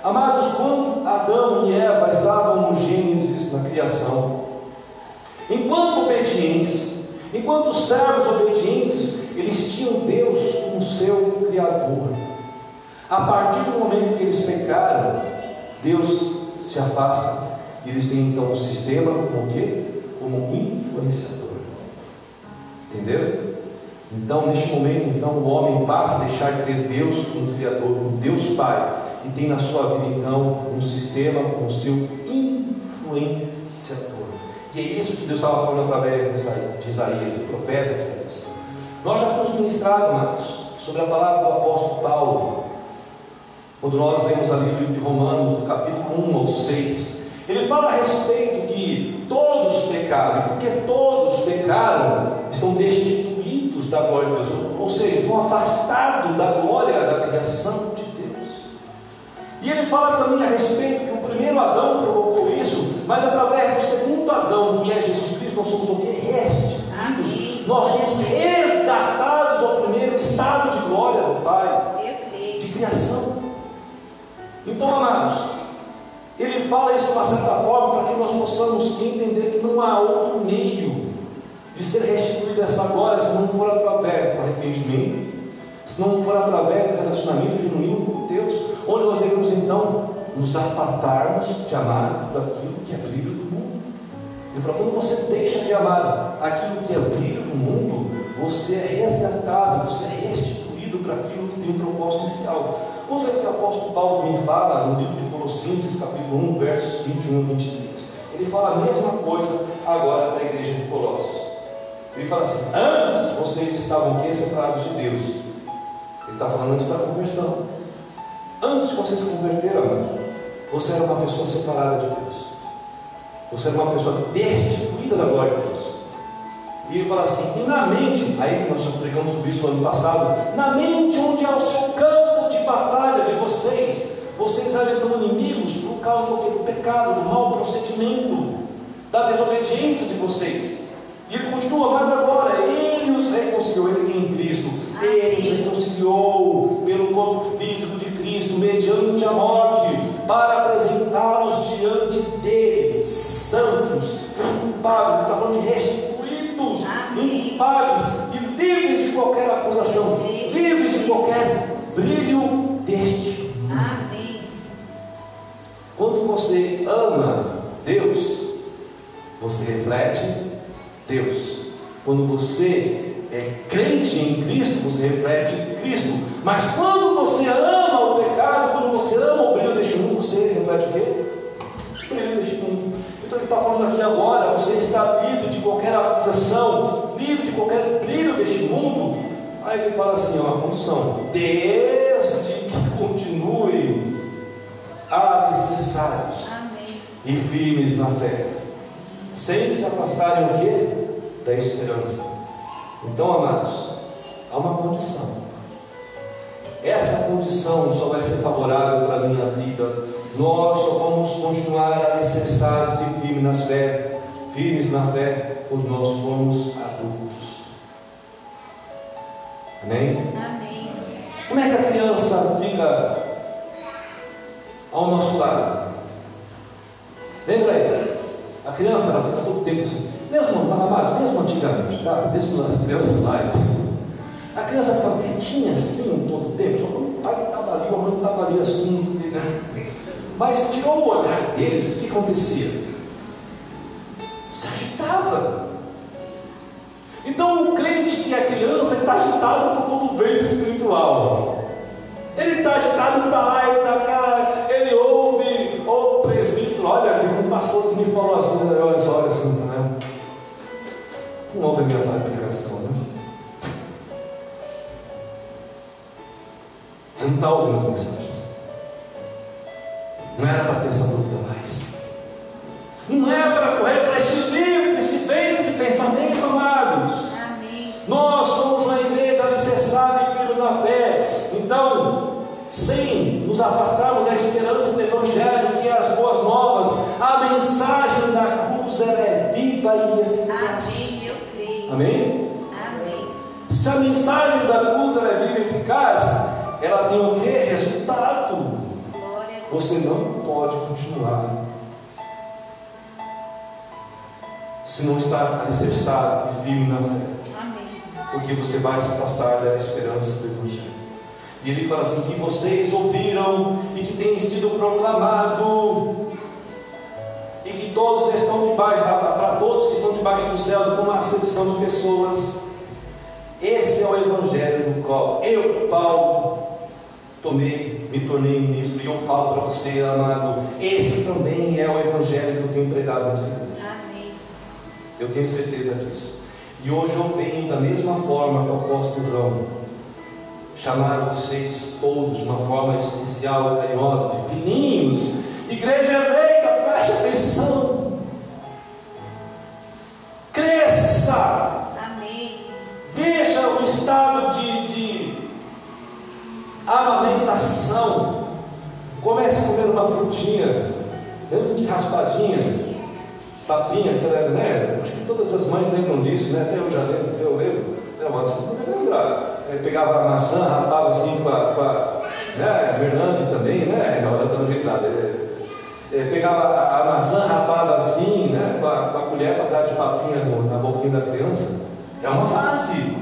Amados, quando Adão e Eva estavam no Gênesis, na criação, enquanto obedientes, enquanto servos obedientes, eles tinham Deus como seu Criador. A partir do momento que eles pecaram, Deus se afasta e eles têm então um sistema como o quê? Como influenciador. Entendeu? Então, neste momento, então, o homem passa a deixar de ter Deus como Criador, como Deus Pai, e tem na sua vida, então, um sistema com o seu influenciador. E é isso que Deus estava falando através de Isaías, do profeta Isaías. Nós já fomos ministrados, amados, sobre a palavra do apóstolo Paulo, quando nós lemos ali o livro de Romanos, no capítulo 1 ao 6. Ele fala a respeito que todos pecaram, porque todos pecaram, estão destituídos da glória de Deus, ou seja, estão afastados da glória da criação de Deus. E ele fala também a respeito que o primeiro Adão provocou isso, mas através do segundo Adão, que é Jesus Cristo, nós somos o que? Restituídos. Nós somos resgatados ao primeiro estado de glória do Pai, de criação. Então, amados, ele fala isso de uma certa forma para que nós possamos entender que não há outro meio de ser restituído essa glória se não for através do arrependimento, se não for através do relacionamento genuíno com Deus, onde nós devemos então nos apartarmos de amar tudo aquilo que é brilho do mundo. Ele fala: quando você deixa de amar aquilo que é brilho do mundo, você é resgatado, você é restituído para aquilo que tem um propósito inicial. Vamos ver o que o apóstolo Paulo também fala no livro de Colossenses, capítulo 1, versos 21 e 23. Ele fala a mesma coisa agora para a igreja de Colossos. Ele fala assim: Antes vocês estavam aqui separados de Deus. Ele está falando antes da conversão. Antes de vocês se converteram, você era uma pessoa separada de Deus. Você era uma pessoa destituída da glória de Deus. E ele fala assim: e na mente, aí nós pregamos sobre isso no ano passado, na mente onde é o seu campo de batalha de vocês, vocês eram inimigos por causa do pecado, do mau procedimento, da desobediência de vocês. E ele continua, mas agora ele os reconciliou, ele tem em Cristo, ele os reconciliou pelo corpo físico de Cristo, mediante a morte, para apresentá-los diante dele, santos, inculpáveis, ele está falando de restituídos, inculpáveis e livres de qualquer acusação, livres de qualquer brilho deste mundo. Amém. Quando você ama Deus, você reflete Deus. Quando você é crente em Cristo, você reflete Cristo. Mas quando você ama o pecado, quando você ama o brilho deste mundo, você reflete o quê? O brilho deste mundo. Então ele está falando aqui agora, você está livre de qualquer acusação, livre de qualquer brilho deste mundo. Aí ele fala assim, ó, a condição, desde que continue alicerçados Amém. e firmes na fé, sem se afastarem o quê? Da esperança. Então, amados, há uma condição. Essa condição só vai ser favorável para a minha vida. Nós só vamos continuar alicerçados e firmes na fé, firmes na fé, quando nós formos adultos. Amém? Amém. Como é que a criança fica ao nosso lado? Lembra aí? A criança ela fica todo tempo assim. Mesmo, amados, mesmo antigamente, tá? Mesmo nas crianças mais, a criança ficava quietinha assim todo o tempo, só quando o pai estava ali, a mãe estava ali assim. Né? Mas tirou o olhar deles, o que acontecia? Se agitava. Então o crente que é criança está agitado por todo o vento espiritual. Ele está agitado para lá e para cá, Não ouve a minha pregação, né? Você não está ouvindo as mensagens. Não era para ter essa dúvida mais. Não é para correr para esse livro, esse vento de pensamento, amados. Amém. Nós somos uma igreja alicerçada e firmes na fé. Então, sem nos afastarmos da esperança do Evangelho, que é as boas novas, a mensagem da cruz ela é viva e eficaz. Amém, eu creio. Amém? Amém. Se a mensagem da cruz é viva e eficaz, ela tem o que? Resultado. Você não pode continuar se não está alicerçado e firme na fé, Amém. porque você vai se afastar da esperança do Evangelho. E ele fala assim: que vocês ouviram e que tem sido proclamado, e que todos estão debaixo, para todos que estão debaixo dos céus, com uma acepção de pessoas. É o Evangelho no qual eu, Paulo, tomei, me tornei ministro, e eu falo para você, amado, esse também é o Evangelho que eu tenho pregado nessa igreja. Amém. Eu tenho certeza disso. E hoje eu venho da mesma forma que o apóstolo João, chamar vocês todos de uma forma especial, carinhosa, de fininhos. Igreja eleita, preste atenção. Cresça. Amamentação. Comece a comer uma frutinha, mesmo que raspadinha papinha, aquela, né? Acho que todas as mães lembram disso, né? Até eu já lembro, eu lembro. Né, Watson? Não deve lembrar. É, pegava a maçã, rapava assim com a. Com a né? A Fernande também, né? Na hora dando risada. É, é, pegava a, a, maçã, rapava assim, né? Com a, com a colher para dar de papinha no, na boquinha da criança. É uma fase.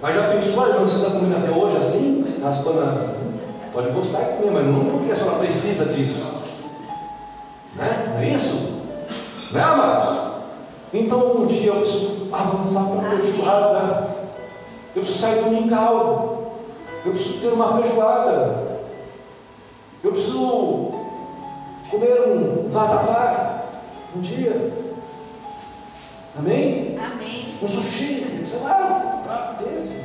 Mas já pensou, irmão, você está comendo até hoje assim? Raspando assim? Pode gostar de comer, mas não porque a senhora precisa disso. Né? Não é isso? Né, amados? Então um dia eu preciso avançar para a feijoada. Eu preciso sair do mingau. Eu preciso ter uma feijoada. Eu preciso comer um vatapá um dia. Amém? Amém. Um sushi, sei lá, um prato desse.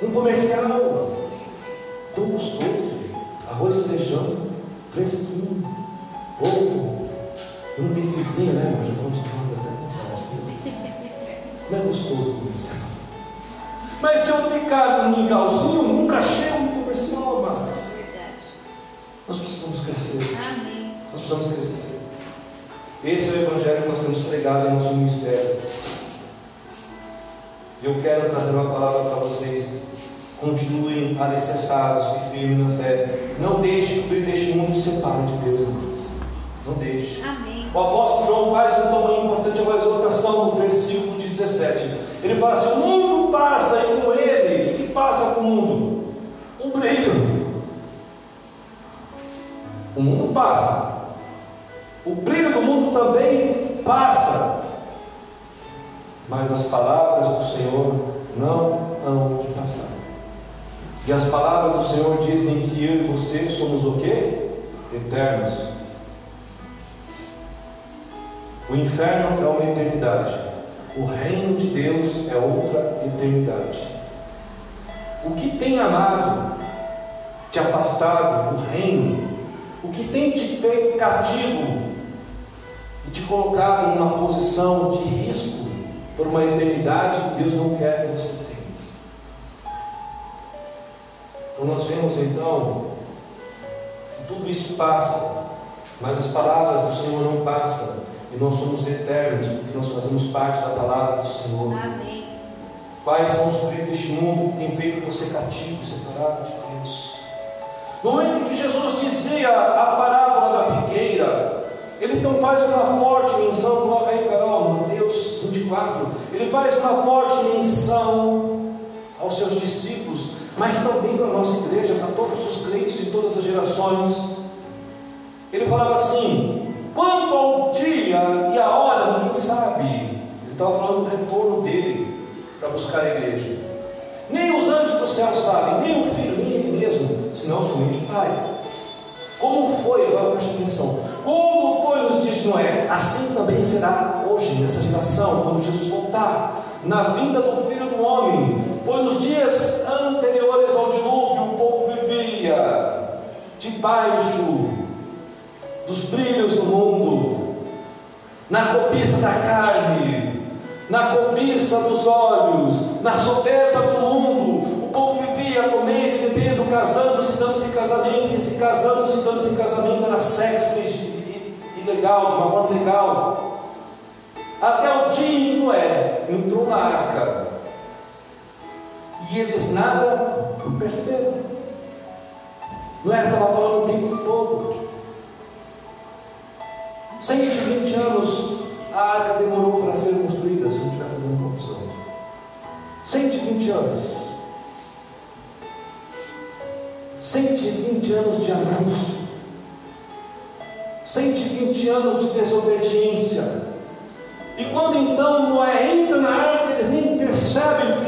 Um comercial. Tão gostoso. Arroz feijão, fresquinho. Ovo. Um bifezinho, né? Já vamos até Não é gostoso o comercial. Mas se eu ficar no mingauzinho, nunca chego no comercial, amados. Verdade. Nós precisamos crescer. Amém. Nós precisamos crescer. Esse é o Evangelho que nós temos pregado em nosso ministério. Eu quero trazer uma palavra para vocês. Continuem alicerçados e firmes na fé. Não deixe que deste mundo separe de Deus, irmãos. Não deixe. Amém. O apóstolo João faz um tamanho importante, uma exortação no versículo 17. Ele fala assim: o mundo passa e com ele, o que, que passa com o mundo? O brilho. O mundo passa. O brilho do mundo também passa. Mas as palavras do Senhor não hão de passar. E as palavras do Senhor dizem que eu e você somos o quê? Eternos. O inferno é uma eternidade. O reino de Deus é outra eternidade. O que tem amado, te afastado do reino, o que tem te feito cativo e te colocado numa posição de risco por uma eternidade que Deus não quer que você tenha. Então nós vemos então que tudo isso passa, mas as palavras do Senhor não passam. E nós somos eternos, porque nós fazemos parte da palavra do Senhor. Amém. Quais são os peritos deste mundo que tem feito você cativo, separado de Deus? No momento em que Jesus dizia a parábola da figueira, ele então faz uma forte menção, coloca aí, Carol, Mateus faz uma forte menção aos seus discípulos, mas também para a nossa igreja, para todos os crentes de todas as gerações. Ele falava assim: quanto ao dia e a hora, ninguém sabe. Ele estava falando do retorno dele para buscar a igreja. Nem os anjos do céu sabem, nem o filho, nem ele mesmo, senão somente o Pai. Como foi, agora preste atenção, como foi nos dias de Noé, assim também será hoje, nessa geração, quando Jesus voltar, na vinda do Filho do Homem. Pois nos dias anteriores ao dilúvio, o povo vivia debaixo dos brilhos do mundo, na cobiça da carne, na cobiça dos olhos, na soberba do mundo. O povo vivia comendo, bebendo, casando-se, dando-se em casamento, e se casando-se, dando-se em casamento era sexo ilegal, de uma forma legal. Até o dia em Noé entrou na arca e eles nada perceberam. Noé estava falando o tempo todo. 120 anos a arca demorou para ser construída, se não estiver fazendo confusão. 120 anos. 120 anos de anúncio. 120 anos de desobediência. E quando então Noé entra na arca, eles nem percebem,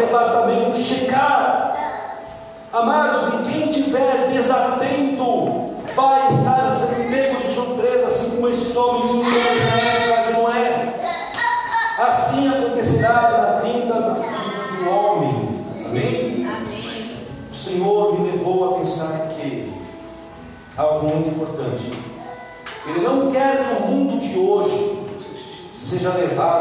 arrebatamento chegar. Amados, e quem tiver desatento vai estar pego de surpresa, assim como esses homens e mulheres na época de Noé. Assim acontecerá na Filho do Homem. Amém? Amém. O Senhor me levou a pensar que algo muito importante. Ele não quer que o mundo de hoje seja levado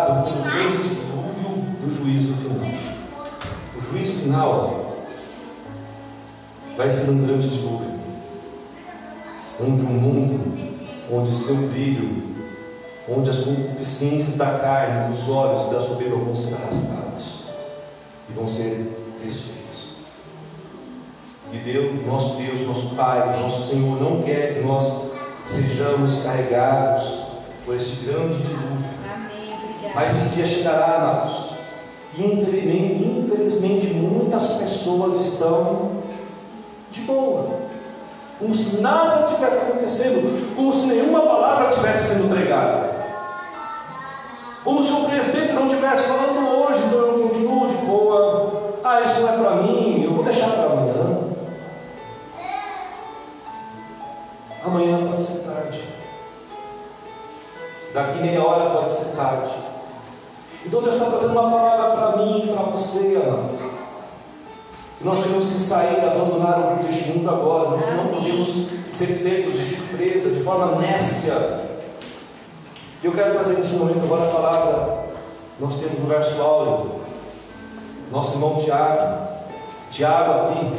final vai ser um grande dilúvio, onde o mundo, onde seu brilho, onde as concupiscências da carne, dos olhos e da soberba vão ser arrastados e vão ser desfeitos. E Deus, nosso Deus, nosso Pai, nosso Senhor, não quer que nós sejamos carregados por este grande dilúvio. Amém. Mas esse dia chegará, amados. Infelizmente, infelizmente, muitas pessoas estão de boa, como se nada tivesse acontecendo, como se nenhuma palavra tivesse sendo pregada, como se o presbítero não estivesse falando hoje, então eu continuo de boa. Ah, isso não é para mim, eu vou deixar para amanhã. Amanhã pode ser tarde. Daqui meia hora pode ser tarde. Então Deus está fazendo uma palavra para mim e para você, amado. Que nós temos que sair, abandonar o deste mundo agora. Nós não podemos ser pegos de surpresa, de forma nécia. E eu quero trazer neste momento agora a palavra. Nós temos um verso áureo. Nosso irmão Tiago. Tiago aqui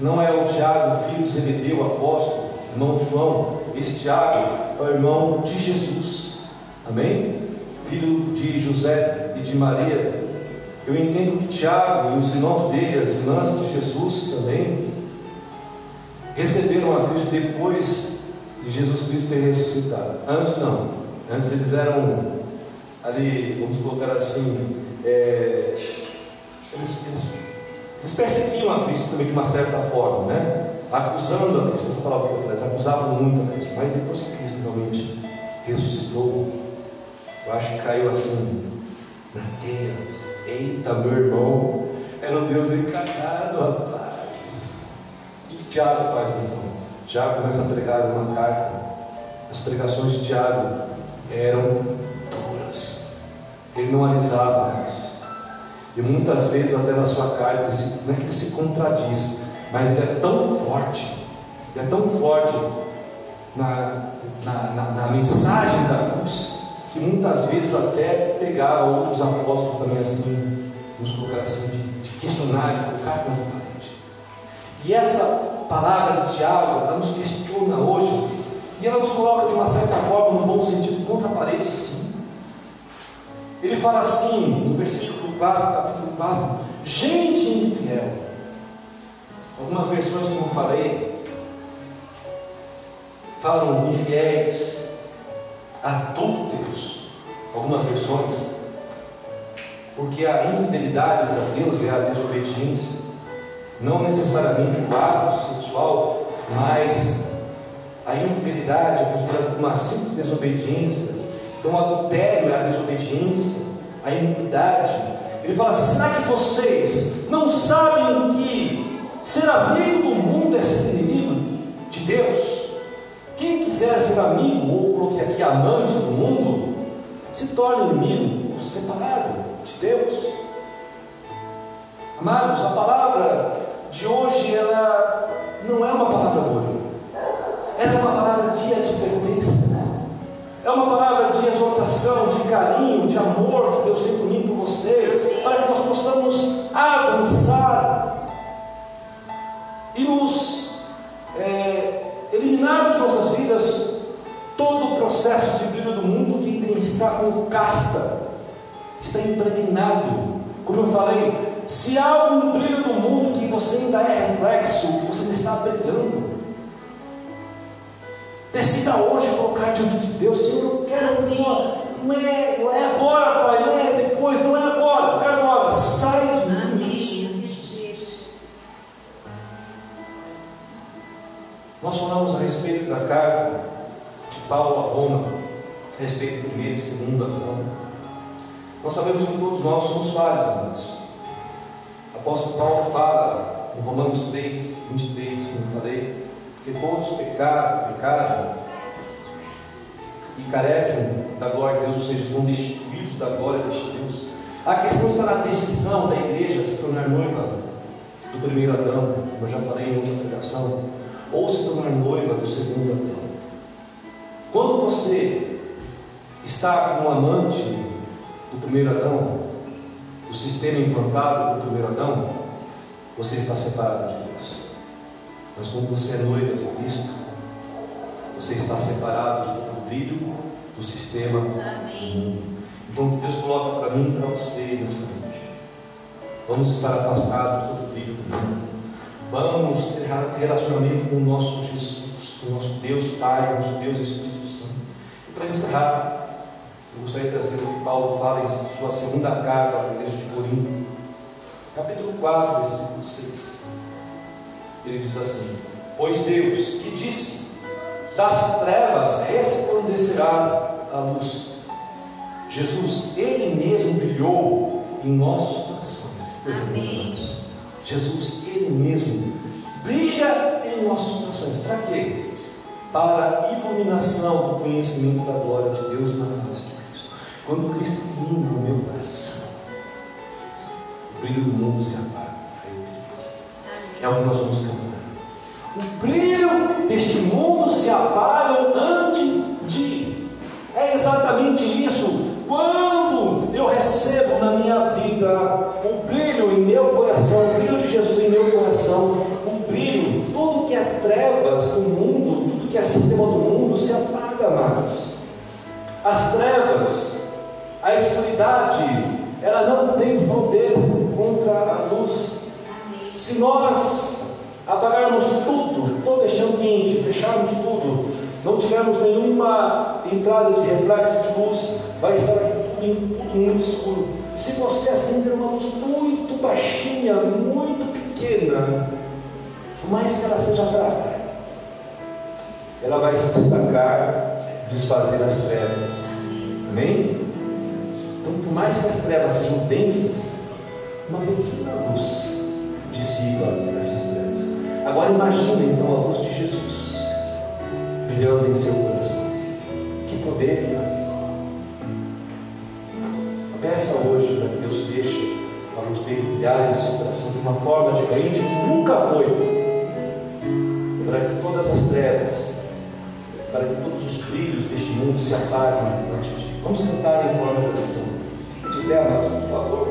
não é o Tiago, filho de Zebedeu, apóstolo, irmão João. Esse Tiago é o irmão de Jesus. Amém? Filho de José e de Maria. Eu entendo que Tiago e os irmãos dele, as irmãs de Jesus também, receberam a Cristo depois de Jesus Cristo ter ressuscitado. Antes não. Antes eles eram ali, vamos colocar assim, é, eles, eles, eles perseguiam a Cristo também de uma certa forma, né? Acusando a Cristo, essa palavra que eu falei, eles acusavam muito a Cristo, mas depois que Cristo realmente ressuscitou, eu acho que caiu assim na terra. Eita, meu irmão, era o Deus encarnado, rapaz. O que Tiago faz então? Tiago começa a pregar uma carta. As pregações de Tiago eram duras. Ele não alisava mais. E muitas vezes até na sua carta, não é que ele se contradiz, mas ele é tão forte, ele é tão forte na, na, na, na mensagem da cruz, que muitas vezes até pegava outros apóstolos também assim, vamos colocar assim, de, de questionar, de colocar contra parede. E essa palavra de Tiago, ela nos questiona hoje, e ela nos coloca de uma certa forma, no bom sentido, contra a parede, sim. Ele fala assim, no versículo 4, capítulo 4, gente infiel. Algumas versões, como eu falei, falam infiéis, adúlteros, algumas versões, porque a infidelidade para Deus é a desobediência, não necessariamente o ato sexual, mas a infidelidade é considerada como uma simples desobediência. Então, o adultério é a desobediência, a iniquidade. Ele fala assim: será que vocês não sabem que ser amigo do mundo é ser inimigo de Deus? Quem quiser ser amigo, ou coloquei aqui amante do mundo, se torna inimigo, separado de Deus. Amados, a palavra de hoje ela não é uma palavra boa. Ela é uma palavra de advertência. É uma palavra de exortação, de carinho, de amor que Deus tem por mim e por você, para que nós possamos avançar e nos é, eliminar de nossas vidas todo o processo de brilho do mundo que está com casta, está impregnado. Como eu falei, se há algum brilho do mundo que você ainda é reflexo, você ainda está brilhando. Decida hoje colocar diante de Deus, Senhor, eu quero agora. Não é, não é agora, Pai, não é depois, não é falamos a respeito da carta de Paulo a Roma, a respeito do primeiro e segundo Adão. Nós sabemos que todos nós somos falhos, amados. O apóstolo Paulo fala em Romanos 3, 23, como falei, que todos pecaram, pecaram e carecem da glória de Deus, ou seja, estão destituídos da glória de Deus. A questão está na decisão da igreja se tornar noiva do primeiro Adão, como eu já falei em outra pregação, ou se tornar noiva do segundo Adão. Quando você está com um amante do primeiro Adão, do sistema implantado do primeiro Adão, você está separado de Deus. Mas quando você é noiva de Cristo, você está separado de todo o brilho do sistema. Amém. Então Deus coloca para mim e para você nessa noite. Vamos estar afastados de todo o brilho do mundo. Vamos ter relacionamento com o nosso Jesus, com o nosso Deus Pai, com o nosso Deus Espírito Santo. E para encerrar, eu gostaria de trazer o que Paulo fala em sua segunda carta à igreja de Corinto, capítulo 4, versículo 6. Ele diz assim: Pois Deus, que disse, das trevas resplandecerá a luz. Jesus, Ele mesmo brilhou em nossos corações. Amém. Jesus, Ele mesmo brilha em nossos corações. Para quê? Para a iluminação do conhecimento da glória de Deus na face de Cristo. Quando Cristo ilumina no meu coração, o brilho do mundo se apaga. É o que nós vamos cantar. O brilho deste mundo se apaga antes de. É exatamente isso. Quando eu recebo na minha vida o brilho em meu coração, o Jesus em meu coração, o brilho, tudo que é trevas do mundo, tudo que é sistema do mundo se apaga, amados. As trevas, a escuridade, ela não tem poder contra a luz. Se nós apagarmos tudo, todo este ambiente, fecharmos tudo, não tivermos nenhuma entrada de reflexo de luz, vai estar tudo, tudo muito escuro. Se você acender uma luz muito baixinha, muito pequena, mais que ela seja fraca, ela vai se destacar, desfazer as trevas. Amém? Então, por mais que as trevas sejam densas, uma pequena luz dissipa essas trevas. Agora imagine então a luz de Jesus brilhando em seu coração. Que poder que há. Peça hoje para que Deus deixe Deus milhares esse coração de uma forma diferente, nunca foi. Para que todas as trevas, para que todos os brilhos deste mundo se apaguem diante de ti. Vamos cantar em forma de oração. Fica de pé, mas, por favor.